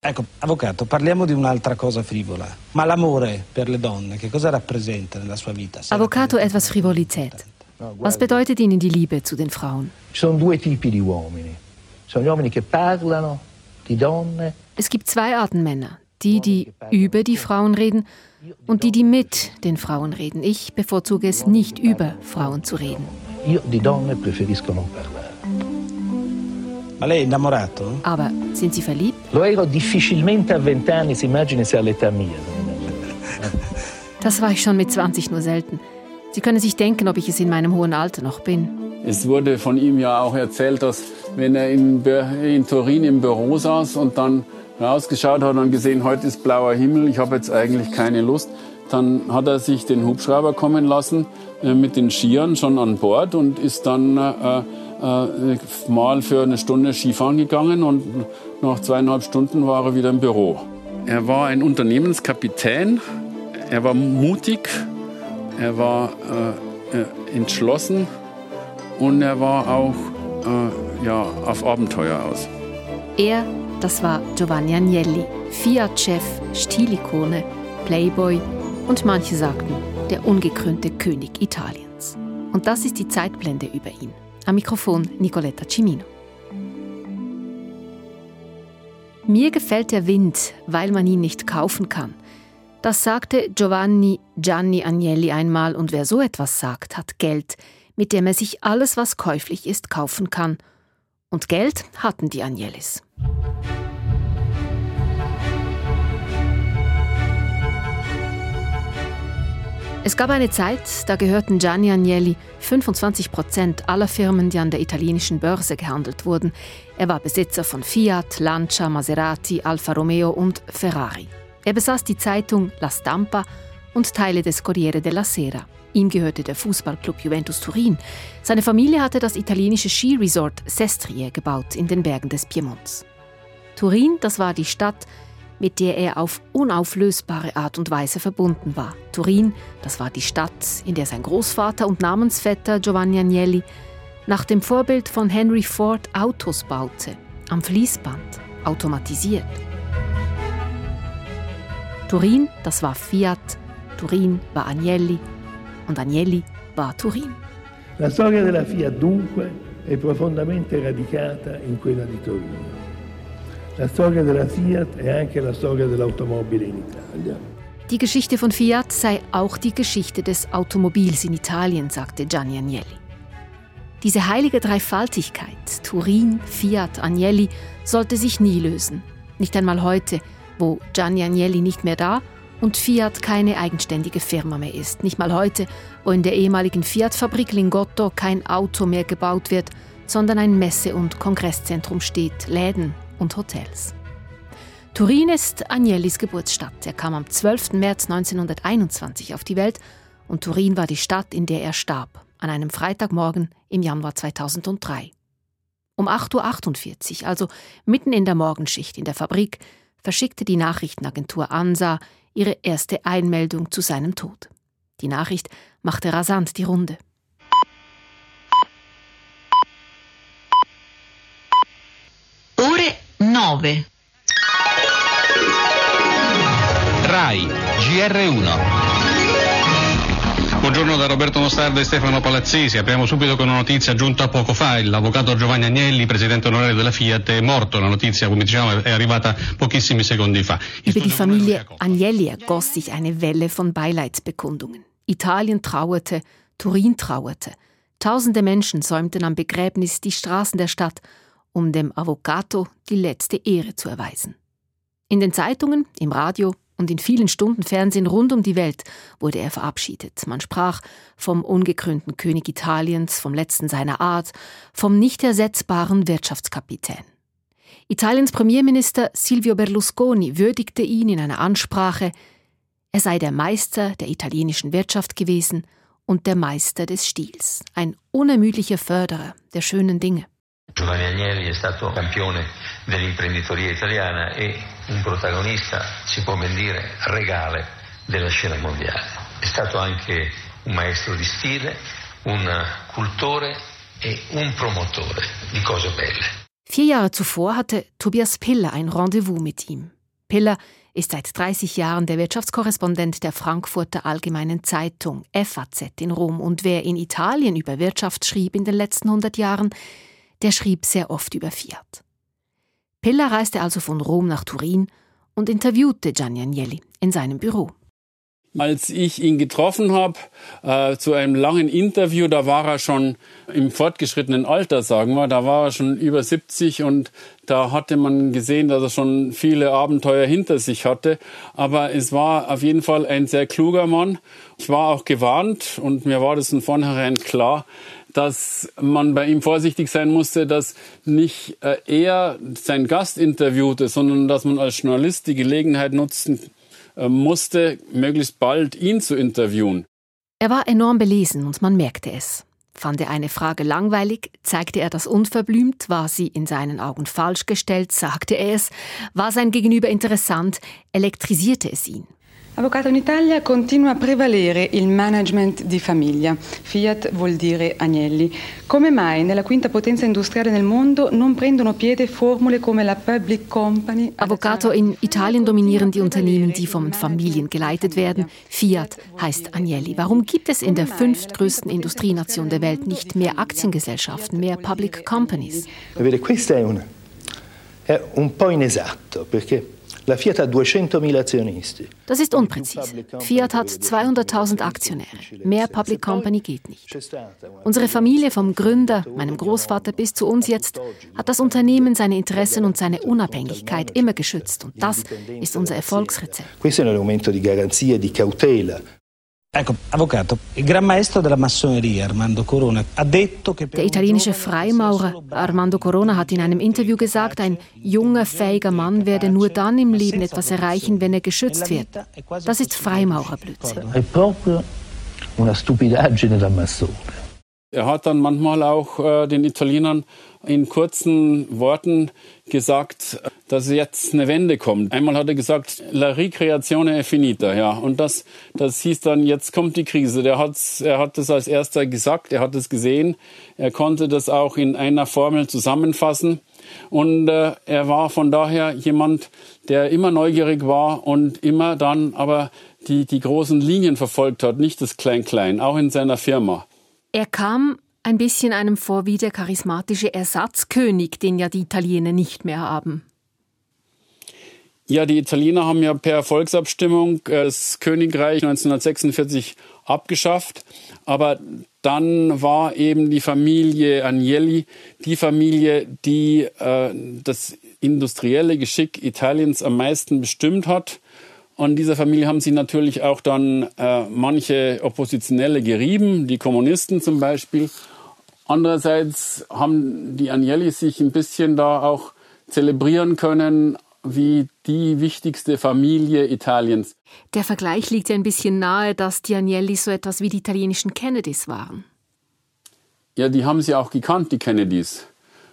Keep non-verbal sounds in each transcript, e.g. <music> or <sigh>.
Ecco, avvocato, parliamo di un'altra cosa frivola. Ma l'amore per le donne, che cosa rappresenta nella sua vita? Avvocato, etwas Frivolität. Was bedeutet Ihnen die Liebe zu den Frauen? Ci sono due tipi di uomini. Sono gli uomini che parlano di donne. Es gibt zwei Arten Männer. Die, die über die Frauen reden und die, die mit den Frauen reden. Ich bevorzuge es nicht, über Frauen zu reden. Io di donne preferisco non parlare. Aber sind Sie verliebt? Lo ero difficilmente a vent'anni, si immagini se all'età mia. <laughs> Das war ich schon mit 20 nur selten. Sie können sich denken, ob ich es in meinem hohen Alter noch bin. Es wurde von ihm ja auch erzählt, dass wenn er in, in Turin im Büro saß und dann rausgeschaut hat und gesehen, heute ist blauer Himmel, ich habe jetzt eigentlich keine Lust, dann hat er sich den Hubschrauber kommen lassen äh, mit den Skiern schon an Bord und ist dann äh, äh, mal für eine Stunde Skifahren gegangen und nach zweieinhalb Stunden war er wieder im Büro. Er war ein Unternehmenskapitän, er war mutig, er war äh, äh entschlossen und er war auch äh, ja, auf Abenteuer aus. Er, das war Giovanni Agnelli, Fiat-Chef, Stilikone, Playboy und manche sagten, der ungekrönte König Italiens. Und das ist die Zeitblende über ihn. Am Mikrofon Nicoletta Cimino. Mir gefällt der Wind, weil man ihn nicht kaufen kann. Das sagte Giovanni Gianni Agnelli einmal und wer so etwas sagt, hat Geld, mit dem er sich alles, was käuflich ist, kaufen kann. Und Geld hatten die Agnellis. Es gab eine Zeit, da gehörten Gianni Agnelli 25 Prozent aller Firmen, die an der italienischen Börse gehandelt wurden. Er war Besitzer von Fiat, Lancia, Maserati, Alfa Romeo und Ferrari. Er besaß die Zeitung La Stampa und Teile des Corriere della Sera. Ihm gehörte der Fußballclub Juventus Turin. Seine Familie hatte das italienische Skiresort Sestrie gebaut in den Bergen des Piemonts. Turin, das war die Stadt, mit der er auf unauflösbare Art und Weise verbunden war. Turin, das war die Stadt, in der sein Großvater und Namensvetter Giovanni Agnelli nach dem Vorbild von Henry Ford Autos baute, am Fließband, automatisiert. Turin, das war Fiat, Turin war Agnelli und Agnelli war Turin. La storia della Fiat dunque è profondamente radicata in quella di Torino. La storia della Fiat è anche la storia dell'automobile in Italia. Die Geschichte von Fiat sei auch die Geschichte des Automobils in Italien, sagte Gianni Agnelli. Diese heilige Dreifaltigkeit, Turin, Fiat, Agnelli, sollte sich nie lösen. Nicht einmal heute, wo Gianni Agnelli nicht mehr da und Fiat keine eigenständige Firma mehr ist. Nicht mal heute, wo in der ehemaligen Fiat-Fabrik Lingotto kein Auto mehr gebaut wird, sondern ein Messe- und Kongresszentrum steht, Läden, und Hotels. Turin ist Agnellis Geburtsstadt. Er kam am 12. März 1921 auf die Welt und Turin war die Stadt, in der er starb, an einem Freitagmorgen im Januar 2003. Um 8.48 Uhr, also mitten in der Morgenschicht in der Fabrik, verschickte die Nachrichtenagentur ANSA ihre erste Einmeldung zu seinem Tod. Die Nachricht machte rasant die Runde. 9. RAI GR1 Buongiorno da Roberto Mostarda e Stefano Palazzesi. Apriamo subito con una notizia giunta poco fa. L'avvocato Giovanni Agnelli, presidente onorario della Fiat, è morto. La notizia, come diciamo, è arrivata pochissimi secondi fa. Über die Familie Agnelli ergoss sich eine Welle von Beileidsbekundungen. Italien trauerte, Turin trauerte. Tausende Menschen säumten am Begräbnis die Straßen der Stadt um dem Avvocato die letzte Ehre zu erweisen. In den Zeitungen, im Radio und in vielen Stunden Fernsehen rund um die Welt wurde er verabschiedet. Man sprach vom ungekrönten König Italiens, vom letzten seiner Art, vom nicht ersetzbaren Wirtschaftskapitän. Italiens Premierminister Silvio Berlusconi würdigte ihn in einer Ansprache, er sei der Meister der italienischen Wirtschaft gewesen und der Meister des Stils, ein unermüdlicher Förderer der schönen Dinge. Giovanni Agnelli è stato campione dell'imprenditoria italiana e un protagonista, si può ben dire, regale della scena mondiale. È stato anche un maestro di stile, un cultore e un promotore di cose belle. Vier Jahre zuvor hatte Tobias Piller ein Rendezvous mit ihm. Piller ist seit 30 Jahren der Wirtschaftskorrespondent der Frankfurter Allgemeinen Zeitung FAZ in Rom und wer in Italien über Wirtschaft schrieb in den letzten 100 Jahren, der schrieb sehr oft über Fiat. Piller reiste also von Rom nach Turin und interviewte Gianni Agnelli in seinem Büro. Als ich ihn getroffen habe, äh, zu einem langen Interview, da war er schon im fortgeschrittenen Alter, sagen wir, da war er schon über 70 und da hatte man gesehen, dass er schon viele Abenteuer hinter sich hatte. Aber es war auf jeden Fall ein sehr kluger Mann. Ich war auch gewarnt und mir war das von vornherein klar, dass man bei ihm vorsichtig sein musste, dass nicht äh, er sein Gast interviewte, sondern dass man als Journalist die Gelegenheit nutzen äh, musste, möglichst bald ihn zu interviewen. Er war enorm belesen und man merkte es. Fand er eine Frage langweilig, zeigte er das unverblümt, war sie in seinen Augen falsch gestellt, sagte er es, war sein Gegenüber interessant, elektrisierte es ihn. Avvocato, in Italia continua a prevalere il management di famiglia. Fiat vuol dire Agnelli. Come mai nella quinta potenza industriale nel mondo non prendono piede formule come la public company? Avvocato, in Italien dominieren die Unternehmen, die von Familien geleitet werden. Fiat heißt Agnelli. Warum gibt es in der fünftgrößten Industrienation der Welt nicht mehr Aktiengesellschaften, mehr Public Companies? Questo è un, è un po' inesatto perché La Fiat hat 200.000 Aktionisten. Das ist unpräzise. Fiat hat 200.000 Aktionäre. Mehr Public Company geht nicht. Unsere Familie vom Gründer, meinem Großvater bis zu uns jetzt, hat das Unternehmen seine Interessen und seine Unabhängigkeit immer geschützt. Und das ist unser Erfolgsrezept. Der italienische Freimaurer Armando Corona hat in einem Interview gesagt, ein junger, fähiger Mann werde nur dann im Leben etwas erreichen, wenn er geschützt wird. Das ist Freimaurerblödsinn. È proprio una stupidaggine da massone. Er hat dann manchmal auch äh, den Italienern in kurzen Worten gesagt, dass jetzt eine Wende kommt. Einmal hat er gesagt, la ricreazione è finita, ja. Und das, das hieß dann, jetzt kommt die Krise. Der hat's, er hat das als erster gesagt, er hat es gesehen. Er konnte das auch in einer Formel zusammenfassen. Und äh, er war von daher jemand, der immer neugierig war und immer dann aber die, die großen Linien verfolgt hat, nicht das Klein-Klein, auch in seiner Firma. Er kam ein bisschen einem vor wie der charismatische Ersatzkönig, den ja die Italiener nicht mehr haben. Ja, die Italiener haben ja per Volksabstimmung das Königreich 1946 abgeschafft, aber dann war eben die Familie Agnelli die Familie, die äh, das industrielle Geschick Italiens am meisten bestimmt hat. Und dieser Familie haben sie natürlich auch dann äh, manche Oppositionelle gerieben, die Kommunisten zum Beispiel. Andererseits haben die Agnelli sich ein bisschen da auch zelebrieren können wie die wichtigste Familie Italiens. Der Vergleich liegt ja ein bisschen nahe, dass die Agnelli so etwas wie die italienischen Kennedys waren. Ja, die haben sie auch gekannt, die Kennedys.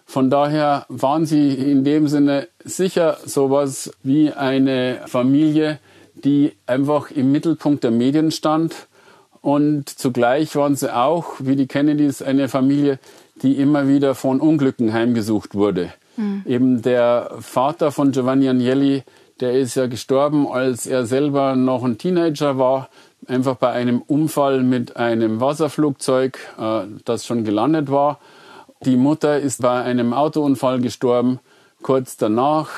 Von daher waren sie in dem Sinne sicher sowas wie eine Familie, die einfach im Mittelpunkt der Medien stand. Und zugleich waren sie auch, wie die Kennedys, eine Familie, die immer wieder von Unglücken heimgesucht wurde. Mhm. Eben der Vater von Giovanni Agnelli, der ist ja gestorben, als er selber noch ein Teenager war, einfach bei einem Unfall mit einem Wasserflugzeug, äh, das schon gelandet war. Die Mutter ist bei einem Autounfall gestorben, kurz danach.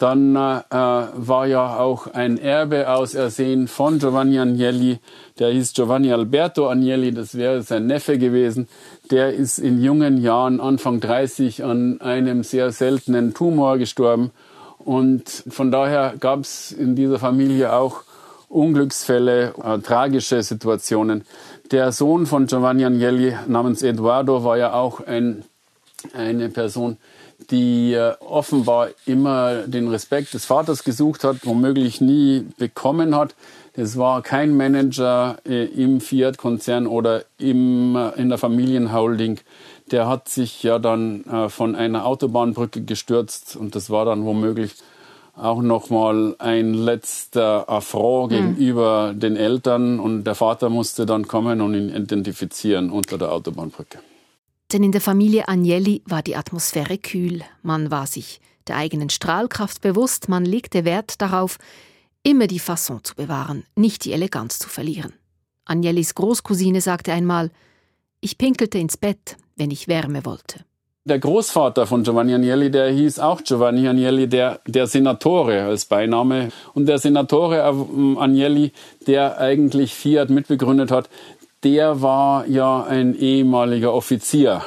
Dann äh, war ja auch ein Erbe ausersehen von Giovanni Agnelli, der hieß Giovanni Alberto Agnelli, das wäre sein Neffe gewesen. Der ist in jungen Jahren, Anfang 30, an einem sehr seltenen Tumor gestorben. Und von daher gab es in dieser Familie auch Unglücksfälle, äh, tragische Situationen. Der Sohn von Giovanni Agnelli namens Eduardo war ja auch ein, eine Person, die offenbar immer den Respekt des Vaters gesucht hat, womöglich nie bekommen hat. Es war kein Manager äh, im Fiat-Konzern oder im, äh, in der Familienholding. Der hat sich ja dann äh, von einer Autobahnbrücke gestürzt und das war dann womöglich auch nochmal ein letzter Affront mhm. gegenüber den Eltern und der Vater musste dann kommen und ihn identifizieren unter der Autobahnbrücke. Denn in der Familie Agnelli war die Atmosphäre kühl, man war sich der eigenen Strahlkraft bewusst, man legte Wert darauf, immer die Fasson zu bewahren, nicht die Eleganz zu verlieren. Agnellis Großcousine sagte einmal, ich pinkelte ins Bett, wenn ich Wärme wollte. Der Großvater von Giovanni Agnelli, der hieß auch Giovanni Agnelli, der, der Senatore als Beiname. Und der Senatore Agnelli, der eigentlich Fiat mitbegründet hat, der war ja ein ehemaliger Offizier.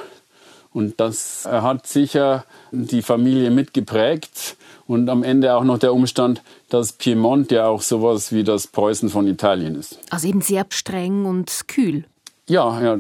Und das hat sicher die Familie mitgeprägt. Und am Ende auch noch der Umstand, dass Piemont ja auch sowas wie das Preußen von Italien ist. Also eben sehr streng und kühl. Ja, ja,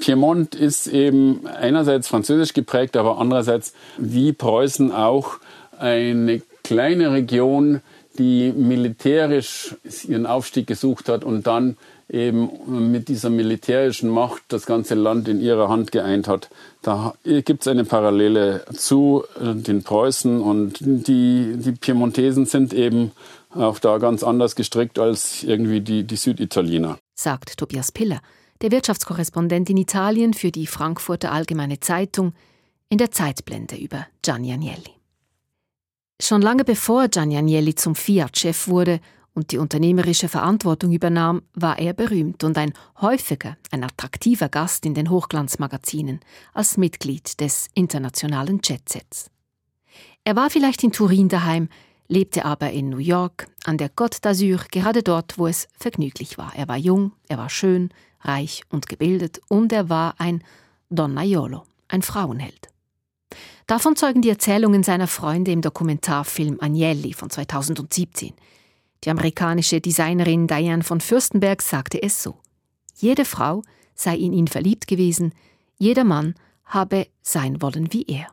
Piemont ist eben einerseits französisch geprägt, aber andererseits wie Preußen auch eine kleine Region, die militärisch ihren Aufstieg gesucht hat und dann eben mit dieser militärischen Macht das ganze Land in ihrer Hand geeint hat. Da gibt es eine Parallele zu den Preußen und die, die Piemontesen sind eben auch da ganz anders gestrickt als irgendwie die, die Süditaliener. Sagt Tobias Piller der Wirtschaftskorrespondent in Italien für die Frankfurter Allgemeine Zeitung, in der Zeitblende über Gianni Agnelli. Schon lange bevor Gianni Agnelli zum Fiat-Chef wurde und die unternehmerische Verantwortung übernahm, war er berühmt und ein häufiger, ein attraktiver Gast in den Hochglanzmagazinen als Mitglied des internationalen Jetsets. Er war vielleicht in Turin daheim, lebte aber in New York, an der Côte d'Azur, gerade dort, wo es vergnüglich war. Er war jung, er war schön, reich und gebildet und er war ein Donnaiolo, ein Frauenheld. Davon zeugen die Erzählungen seiner Freunde im Dokumentarfilm Agnelli von 2017. Die amerikanische Designerin Diane von Fürstenberg sagte es so. Jede Frau sei in ihn verliebt gewesen, jeder Mann habe sein wollen wie er.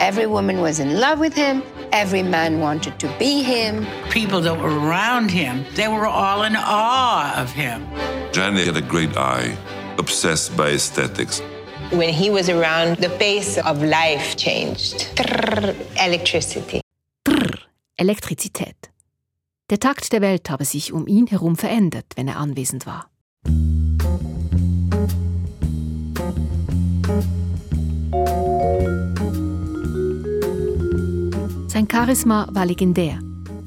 Every woman was in love with him. Every man wanted to be him. People that were around him, they were all in awe of him. Johnny had a great eye, obsessed by aesthetics. When he was around, the pace of life changed. Trrr, electricity. Trrr, Elektrizität. Der Takt der Welt habe sich um ihn herum verändert, wenn er anwesend war. Sein Charisma war legendär.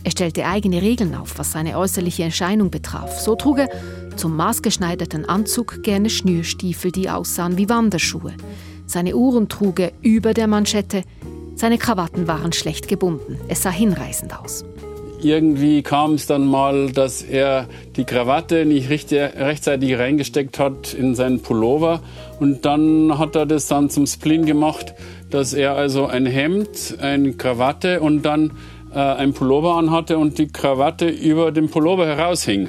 Er stellte eigene Regeln auf, was seine äußerliche Erscheinung betraf. So trug er zum maßgeschneiderten Anzug gerne Schnürstiefel, die aussahen wie Wanderschuhe. Seine Uhren trug er über der Manschette. Seine Krawatten waren schlecht gebunden. Es sah hinreißend aus. Irgendwie kam es dann mal, dass er die Krawatte nicht rechtzeitig reingesteckt hat in seinen Pullover. Und dann hat er das dann zum Spleen gemacht, dass er also ein Hemd, eine Krawatte und dann äh, ein Pullover anhatte und die Krawatte über dem Pullover heraushing.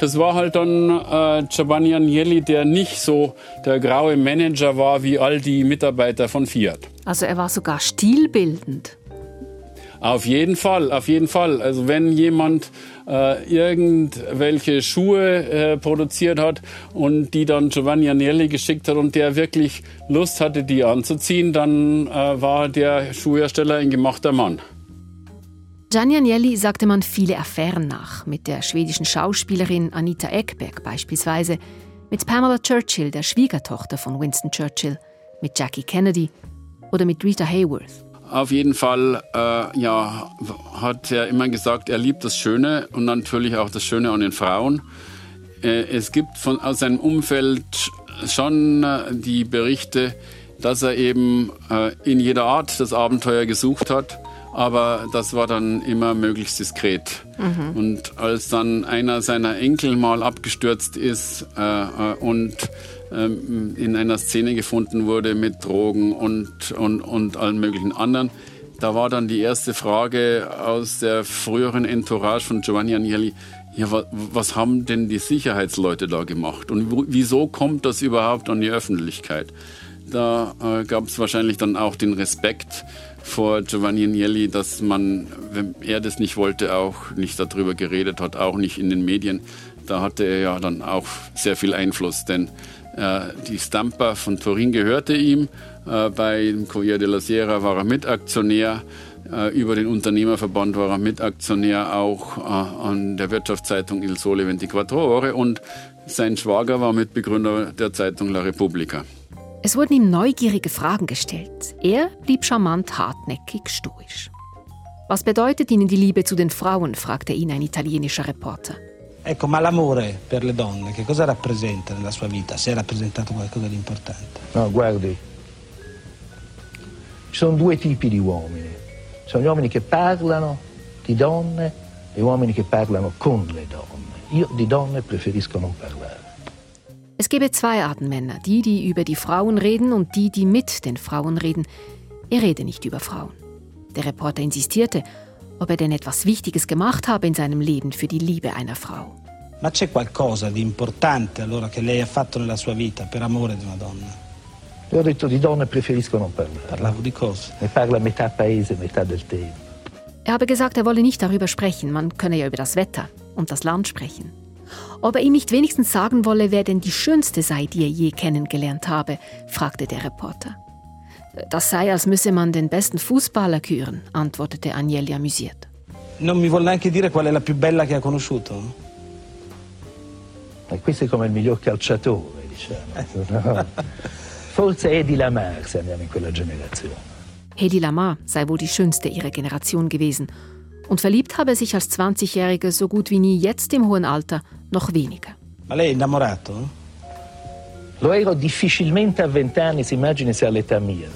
Das war halt dann äh, Giovanni Agnelli, der nicht so der graue Manager war wie all die Mitarbeiter von Fiat. Also er war sogar stilbildend. Auf jeden Fall, auf jeden Fall. Also wenn jemand äh, irgendwelche Schuhe äh, produziert hat und die dann Giovanni Agnelli geschickt hat und der wirklich Lust hatte, die anzuziehen, dann äh, war der Schuhhersteller ein gemachter Mann. Gianni Agnelli sagte man viele Affären nach, mit der schwedischen Schauspielerin Anita Ekberg beispielsweise, mit Pamela Churchill, der Schwiegertochter von Winston Churchill, mit Jackie Kennedy oder mit Rita Hayworth. Auf jeden Fall äh, ja, hat er immer gesagt, er liebt das Schöne und natürlich auch das Schöne an den Frauen. Äh, es gibt von, aus seinem Umfeld schon äh, die Berichte, dass er eben äh, in jeder Art das Abenteuer gesucht hat aber das war dann immer möglichst diskret. Mhm. Und als dann einer seiner Enkel mal abgestürzt ist äh, äh, und ähm, in einer Szene gefunden wurde mit Drogen und, und, und allen möglichen anderen, da war dann die erste Frage aus der früheren Entourage von Giovanni Agnelli, ja, was, haben denn die Sicherheitsleute da gemacht und wieso kommt das überhaupt an die Öffentlichkeit? Da äh, gab es wahrscheinlich dann auch den Respekt vor Giovanni Agnelli, dass man, wenn er das nicht wollte, auch nicht darüber geredet hat, auch nicht in den Medien. Da hatte er ja dann auch sehr viel Einfluss, denn äh, die Stampa von Turin gehörte ihm. Äh, bei Corriere della Sera war er Mitaktionär. Äh, über den Unternehmerverband war er Mitaktionär auch an der Wirtschaftszeitung Il Sole 24 Ore und sein Schwager war Mitbegründer der Zeitung La Repubblica. Es wurden ihm neugierige Fragen gestellt. Er blieb charmant, hartnäckig, stoisch. Was bedeutet Ihnen die Liebe zu den Frauen? fragte ihn ein italienischer Reporter. Ecco, ma l'amore per le donne, che cosa rappresenta nella sua vita, se ha rappresentato qualcosa di importante? No, guardi, ci sono due tipi di uomini. Ci sono gli uomini che parlano di donne e uomini che parlano con le donne. Io di donne preferisco non parlare. Es gebe zwei Arten Männer, die, die über die Frauen reden und die, die mit den Frauen reden. Er rede nicht über Frauen. Der Reporter insistierte, ob er denn etwas Wichtiges gemacht habe in seinem Leben für die Liebe einer Frau. Ma c'è qualcosa di importante allora che lei ha fatto nella sua vita per amore di una donna? Le ho detto di donne preferisco non parlare. Parlavo di cosa? Ne parla metà paese, metà del tempo. Er habe gesagt, er wolle nicht darüber sprechen, man könne ja über das Wetter und das Land sprechen. Ob er ihm nicht wenigstens sagen wolle, wer denn die schönste sei, die er je kennengelernt habe, fragte der Reporter. Das sei, als müsse man den besten Fußballer küren, antwortete Agnelli amüsiert. Non mi vuol neanche dire qual è la più bella che ha conosciuto? E questo è come il miglior calciatore, diciamo. <laughs> Forse Edi Lamar, se andiamo in quella generazione. Hedy Lamar sei wohl die schönste ihrer Generation gewesen. Und verliebt habe er sich als 20-Jährige so gut wie nie jetzt im hohen Alter noch weniger. Ma lei è innamorato? Lo ero difficilmente a vent'anni, si immagini se all'età mia.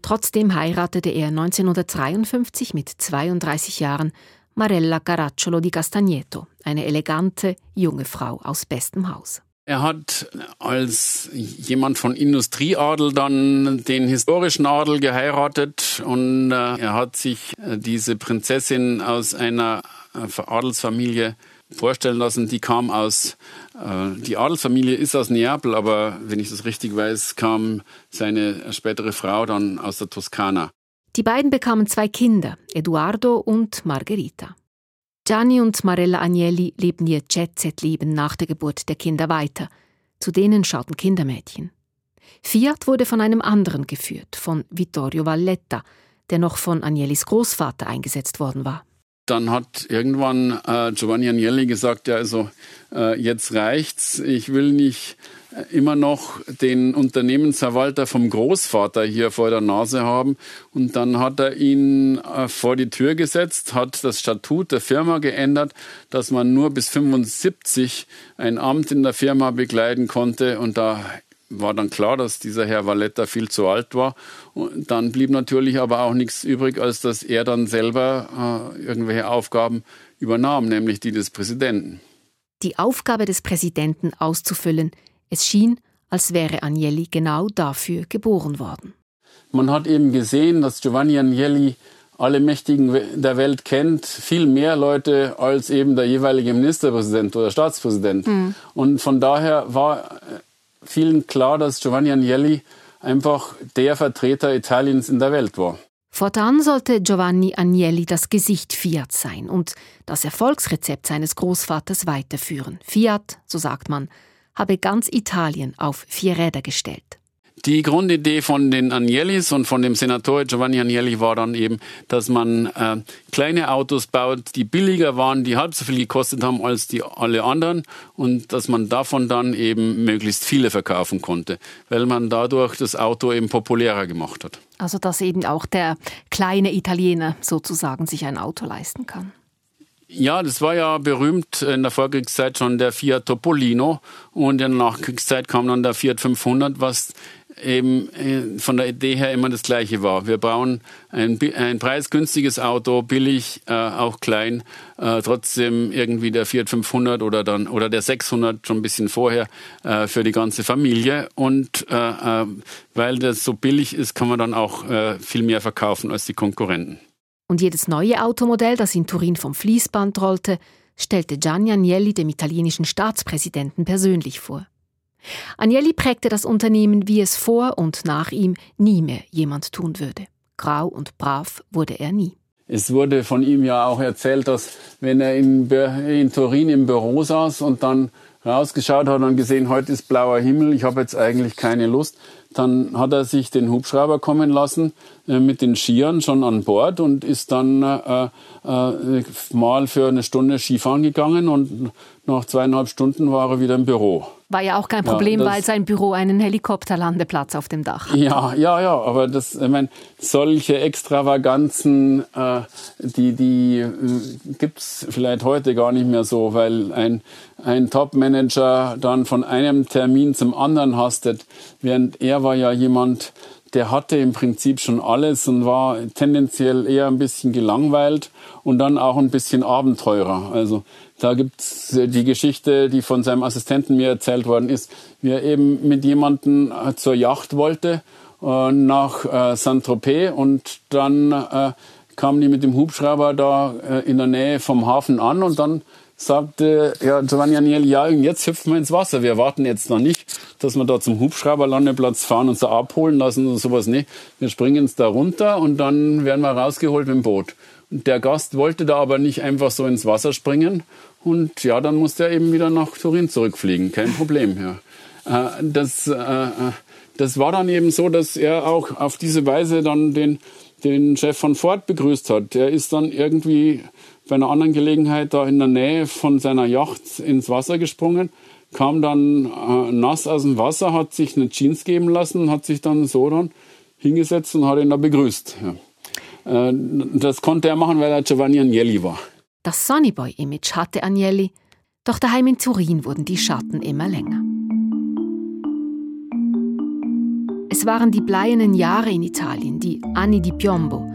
Trotzdem heiratete er 1953 mit 32 Jahren Marella Caracciolo di Castagneto, eine elegante, junge Frau aus bestem Haus. Er hat als jemand von Industrieadel dann den historischen Adel geheiratet und äh, er hat sich äh, diese Prinzessin aus einer Adelsfamilie vorstellen lassen. Die kam aus, äh, die Adelsfamilie ist aus Neapel, aber wenn ich das richtig weiß, kam seine spätere Frau dann aus der Toskana. Die beiden bekamen zwei Kinder, Eduardo und Margherita. Gianni und Marella Agnelli lebten ihr Jet-Set-Leben nach der Geburt der Kinder weiter. Zu denen schauten Kindermädchen. Fiat wurde von einem anderen geführt, von Vittorio Valletta, der noch von Agnellis Großvater eingesetzt worden war. Dann hat irgendwann äh, Giovanni Agnelli gesagt, ja also äh, jetzt reicht's, ich will nicht immer noch den Unternehmensverwalter vom Großvater hier vor der Nase haben. Und dann hat er ihn äh, vor die Tür gesetzt, hat das Statut der Firma geändert, dass man nur bis 75 ein Amt in der Firma begleiten konnte. Und da war dann klar, dass dieser Herr Valletta viel zu alt war. Und dann blieb natürlich aber auch nichts übrig, als dass er dann selber äh, irgendwelche Aufgaben übernahm, nämlich die des Präsidenten. Die Aufgabe des Präsidenten auszufüllen, es schien, als wäre Agnelli genau dafür geboren worden. Man hat eben gesehen, dass Giovanni Agnelli alle Mächtigen der Welt kennt, viel mehr Leute als eben der jeweilige Ministerpräsident oder Staatspräsident. Mhm. Und von daher war vielen klar, dass Giovanni Agnelli einfach der Vertreter Italiens in der Welt war. Fortan sollte Giovanni Agnelli das Gesicht Fiat sein und das Erfolgsrezept seines Großvaters weiterführen. Fiat, so sagt man, habe ganz Italien auf vier Räder gestellt. Die Grundidee von den Agnellis und von dem Senatore Giovanni Agnelli war dann eben, dass man äh, kleine Autos baut, die billiger waren, die halb so viel gekostet haben als die alle anderen und dass man davon dann eben möglichst viele verkaufen konnte, weil man dadurch das Auto eben populärer gemacht hat. Also dass eben auch der kleine Italiener sozusagen sich ein Auto leisten kann. Ja, das war ja berühmt in der Vorkriegszeit schon der Fiat Topolino und in der Nachkriegszeit kam dann der Fiat 500, was eben äh, von der Idee her immer das Gleiche war. Wir bauen ein, ein preisgünstiges Auto, billig, äh, auch klein, äh, trotzdem irgendwie der Fiat 500 oder dann oder der 600 schon ein bisschen vorher äh, für die ganze Familie. Und äh, weil das so billig ist, kann man dann auch viel mehr verkaufen als die Konkurrenten. Und jedes neue Automodell, das in Turin vom Fließband rollte, stellte Gianni Agnelli dem italienischen Staatspräsidenten persönlich vor. Agnelli prägte das Unternehmen, wie es vor und nach ihm nie mehr jemand tun würde. Grau und brav wurde er nie. Es wurde von ihm ja auch erzählt, dass wenn er in, in Turin im Büro saß und dann rausgeschaut hat und gesehen, heute ist blauer Himmel, ich habe jetzt eigentlich keine Lust, dann hat er sich den Hubschrauber kommen lassen äh, mit den Skiern schon an Bord und ist dann äh, äh, mal für eine Stunde Skifahren gegangen und nach zweieinhalb Stunden war er wieder im Büro. War ja auch kein Problem, ja, weil sein Büro einen Helikopterlandeplatz auf dem Dach hat. Ja, ja, ja, aber das, ich meine, solche Extravaganzen, äh, die, die äh, gibt's vielleicht heute gar nicht mehr so, weil ein, ein Top-Manager dann von einem Termin zum anderen hastet, während er war ja jemand, der hatte im Prinzip schon alles und war tendenziell eher ein bisschen gelangweilt und dann auch ein bisschen Abenteurer. Also da gibt's die Geschichte, die von seinem Assistenten mir erzählt worden ist, wie er eben mit jemandem äh, zur Yacht wollte äh, nach äh, Saint-Tropez und dann äh, kamen die mit dem Hubschrauber da in der Nähe vom Hafen an und dann sagte ja, Giovanni Agnelli, ja, jetzt hüpfen wir ins Wasser. Wir warten jetzt noch nicht, dass wir da zum Hubschrauberlandeplatz fahren und so abholen lassen oder sowas nicht. Wir springen jetzt da runter und dann werden wir rausgeholt mit dem Boot. Und der Gast wollte da aber nicht einfach so ins Wasser springen. Und ja, dann musste er eben wieder nach Turin zurückfliegen. Kein Problem, ja. Äh, das, äh, das war dann eben so, dass er auch auf diese Weise dann den, den Chef von Ford begrüßt hat. Der ist dann irgendwie bei einer anderen Gelegenheit da in der Nähe von seiner Yacht ins Wasser gesprungen, kam dann äh, nass aus dem Wasser, hat sich eine Jeans geben lassen, hat sich dann so dann hingesetzt und hat ihn da begrüßt. Ja. Äh, das konnte er machen, weil er Giovanni Agnelli war. Das Sonnyboy-Image hatte Agnelli, doch daheim in Turin wurden die Schatten immer länger. Es waren die bleiernen Jahre in Italien, die Anni di Piombo.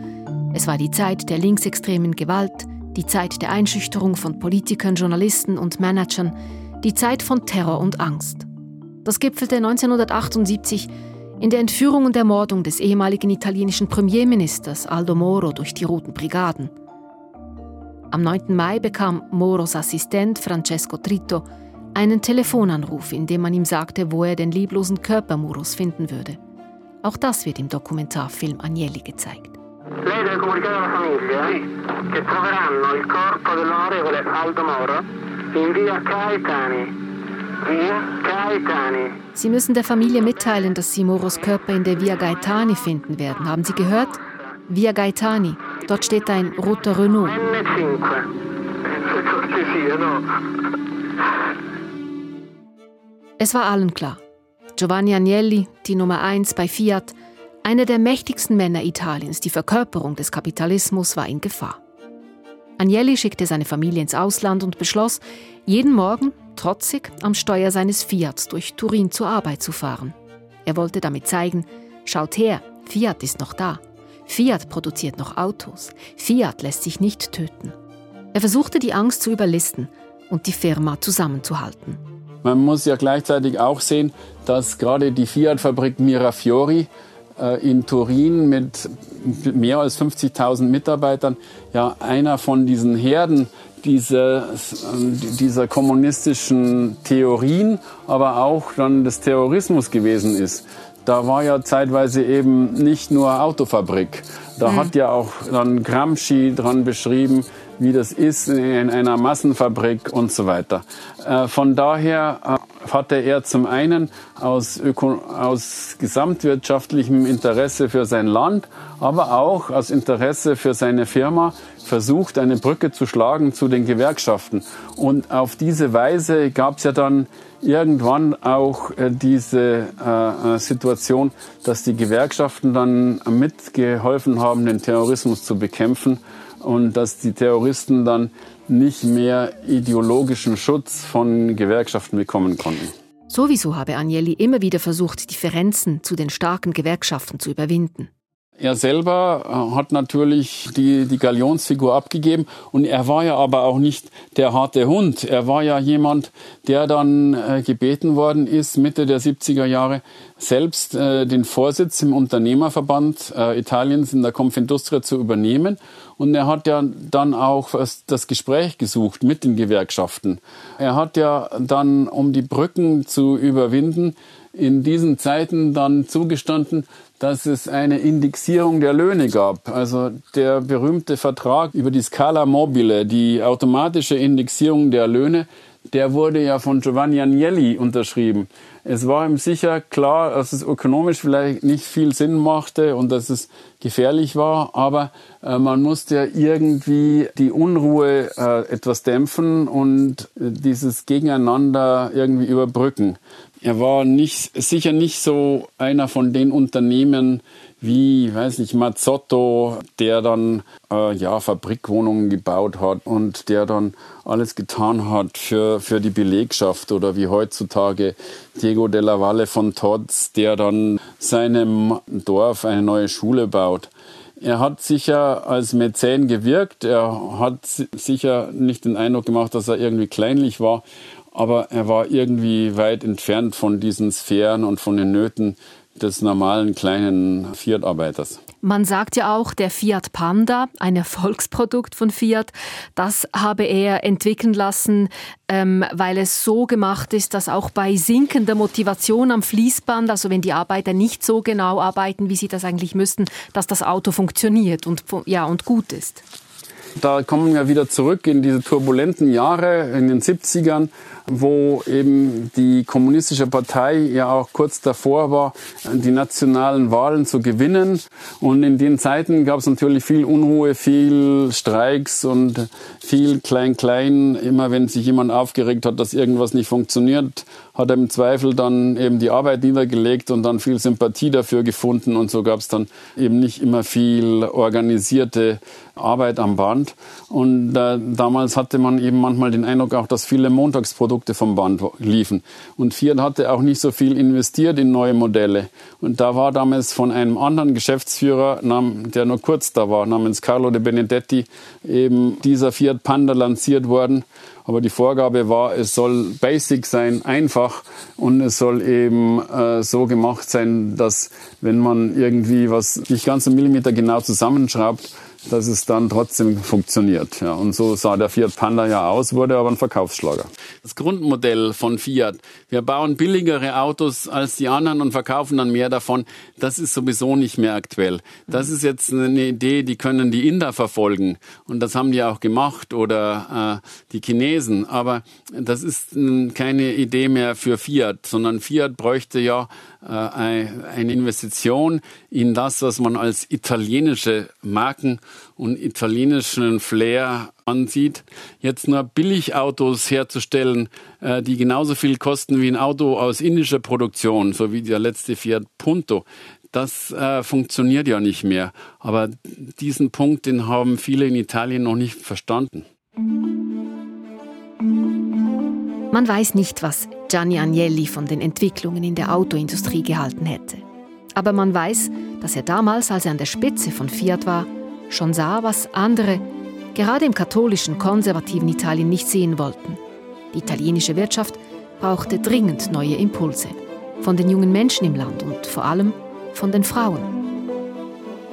Es war die Zeit der linksextremen Gewalt, die Zeit der Einschüchterung von Politikern, Journalisten und Managern, die Zeit von Terror und Angst. Das gipfelte 1978 in der Entführung und Ermordung des ehemaligen italienischen Premierministers Aldo Moro durch die Roten Brigaden. Am 9. Mai bekam Moros Assistent Francesco Trito einen Telefonanruf, in dem man ihm sagte, wo er den lieblosen Körper Moros finden würde. Auch das wird im Dokumentarfilm Agnelli gezeigt. Lei deve comunicare alla famiglia che troveranno il corpo dell'onorevole Aldo Moro in via Caetani. Via Caetani. Sie müssen der Familie mitteilen, dass Sie Moros Körper in der Via Gaetani finden werden. Haben Sie gehört? Via Gaetani. Dort steht ein roter Renault. N5. Es war allen klar. Giovanni Agnelli, die Nummer 1 bei Fiat, einer der mächtigsten Männer Italiens, die Verkörperung des Kapitalismus, war in Gefahr. Agnelli schickte seine Familie ins Ausland und beschloss, jeden Morgen, trotzig, am Steuer seines Fiats durch Turin zur Arbeit zu fahren. Er wollte damit zeigen, schaut her, Fiat ist noch da. Fiat produziert noch Autos. Fiat lässt sich nicht töten. Er versuchte die Angst zu überlisten und die Firma zusammenzuhalten. Man muss ja gleichzeitig auch sehen, dass gerade die Fiat-Fabrik Mirafiori äh, in Turin mit mehr als 50.000 Mitarbeitern ja einer von diesen Herden dieser, dieser kommunistischen Theorien, aber auch dann des Terrorismus gewesen ist. Da war ja zeitweise eben nicht nur Autofabrik. Da mhm. hat ja auch dann Gramsci dran beschrieben, wie das ist in einer Massenfabrik und so weiter. Äh, von daher äh, hatte er zum einen aus, Öko aus gesamtwirtschaftlichem Interesse für sein Land, aber auch aus Interesse für seine Firma versucht, eine Brücke zu schlagen zu den Gewerkschaften. Und auf diese Weise gab es ja dann irgendwann auch äh, diese Situation, dass die Gewerkschaften dann mitgeholfen haben, den Terrorismus zu bekämpfen und dass die Terroristen dann nicht mehr ideologischen Schutz von Gewerkschaften bekommen konnten. Sowieso habe Agnelli immer wieder versucht, Differenzen zu den starken Gewerkschaften zu überwinden. Er selber äh, hat natürlich die, die Galionsfigur abgegeben und er war ja aber auch nicht der harte Hund. Er war ja jemand, der dann äh, gebeten worden ist, Mitte der 70er Jahre selbst äh, den Vorsitz im Unternehmerverband Italiens in der Confindustria zu übernehmen. Und er hat ja dann auch das Gespräch gesucht mit den Gewerkschaften. Er hat ja dann, um die Brücken zu überwinden, in diesen Zeiten dann zugestanden, dass es eine Indexierung der Löhne gab. Also der berühmte Vertrag über die Scala Mobile, die automatische Indexierung der Löhne, der wurde ja von Giovanni Agnelli unterschrieben. Es war ihm sicher klar, dass es ökonomisch vielleicht nicht viel Sinn machte und dass es gefährlich war, aber äh, man musste ja irgendwie die Unruhe äh, etwas dämpfen und äh, dieses Gegeneinander irgendwie überbrücken. Er war nicht, sicher nicht so einer von den Unternehmen, wie, weiß nicht, Mazzotto, der dann äh, ja Fabrikwohnungen gebaut hat und der dann alles getan hat für, für die Belegschaft oder wie heutzutage Diego della Valle von Todds, der dann seinem Dorf eine neue Schule baut. Er hat sicher als Mäzen gewirkt. Er hat sicher nicht den Eindruck gemacht, dass er irgendwie kleinlich war, aber er war irgendwie weit entfernt von diesen Sphären und von den Nöten, des normalen kleinen Fiat-Arbeiters. Man sagt ja auch, der Fiat Panda, ein Erfolgsprodukt von Fiat, das habe er entwickeln lassen, ähm, weil es so gemacht ist, dass auch bei sinkender Motivation am Fließband, also wenn die Arbeiter nicht so genau arbeiten, wie sie das eigentlich müssten, dass das Auto funktioniert und, ja, und gut ist. Da kommen wir wieder zurück in diese turbulenten Jahre in den 70ern, wo eben die kommunistische Partei ja auch kurz davor war, die nationalen Wahlen zu gewinnen. Und in den Zeiten gab es natürlich viel Unruhe, viel Streiks und viel Klein-Klein. Immer wenn sich jemand aufgeregt hat, dass irgendwas nicht funktioniert, hat er im Zweifel dann eben die Arbeit niedergelegt und dann viel Sympathie dafür gefunden. Und so gab es dann eben nicht immer viel organisierte Arbeit am Band. Und äh, damals hatte man eben manchmal den Eindruck auch, dass viele Montagsprodukte vom Band liefen. Und Fiat hatte auch nicht so viel investiert in neue Modelle. Und da war damals von einem anderen Geschäftsführer, der nur kurz da war, namens Carlo de Benedetti, eben dieser Fiat Panda lanciert worden. Aber die Vorgabe war, es soll basic sein, einfach und es soll eben äh, so gemacht sein, dass wenn man irgendwie was nicht ganz einen Millimeter genau zusammenschraubt, dass es dann trotzdem funktioniert. Ja, und so sah der Fiat Panda ja aus, wurde aber ein Verkaufsschlager. Das Grundmodell von Fiat, wir bauen billigere Autos als die anderen und verkaufen dann mehr davon, das ist sowieso nicht mehr aktuell. Das ist jetzt eine Idee, die können die Inder verfolgen und das haben die auch gemacht oder äh, die Chinesen. Aber das ist keine Idee mehr für Fiat, sondern Fiat bräuchte ja äh, eine Investition in das, was man als italienische Marken und italienischen Flair ansieht. Jetzt nur Billigautos herzustellen, äh, die genauso viel kosten wie ein Auto aus indischer Produktion, so wie der letzte Fiat Punto, das äh, funktioniert ja nicht mehr. Aber diesen Punkt, den haben viele in Italien noch nicht verstanden. Man weiß nicht, was Gianni Agnelli von den Entwicklungen in der Autoindustrie gehalten hätte. Aber man weiß, dass er damals, als er an der Spitze von Fiat war, schon sah, was andere, gerade im katholischen, konservativen Italien, nicht sehen wollten. Die italienische Wirtschaft brauchte dringend neue Impulse. Von den jungen Menschen im Land und vor allem von den Frauen.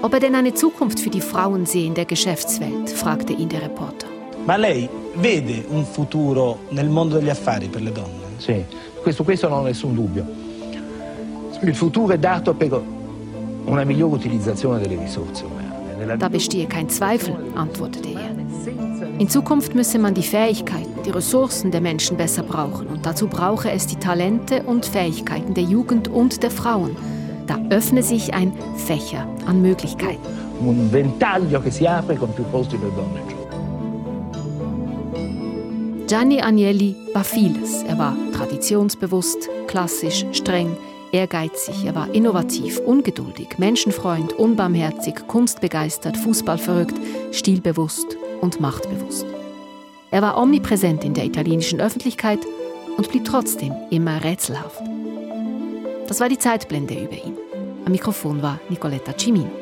Ob er denn eine Zukunft für die Frauen sehe in der Geschäftswelt, fragte ihn der Reporter. Ma lei vede un futuro nel mondo degli affari per le donne? Sì, questo, questo non ho nessun dubbio. Il futuro è dato per una migliore utilizzazione delle risorse umane. Da bestehe kein Zweifel, antwortete er. In Zukunft müsse man die Fähigkeiten, die Ressourcen der Menschen besser brauchen und dazu brauche es die Talente und Fähigkeiten der Jugend und der Frauen. Da öffne sich ein Fächer an Möglichkeiten. Un ventaglio che si apre con più posti per donne e Gianni Agnelli war vieles. Er war traditionsbewusst, klassisch, streng, ehrgeizig, er war innovativ, ungeduldig, menschenfreund, unbarmherzig, kunstbegeistert, fußballverrückt, stilbewusst und machtbewusst. Er war omnipräsent in der italienischen Öffentlichkeit und blieb trotzdem immer rätselhaft. Das war die Zeitblende über ihn. Am Mikrofon war Nicoletta Cimino.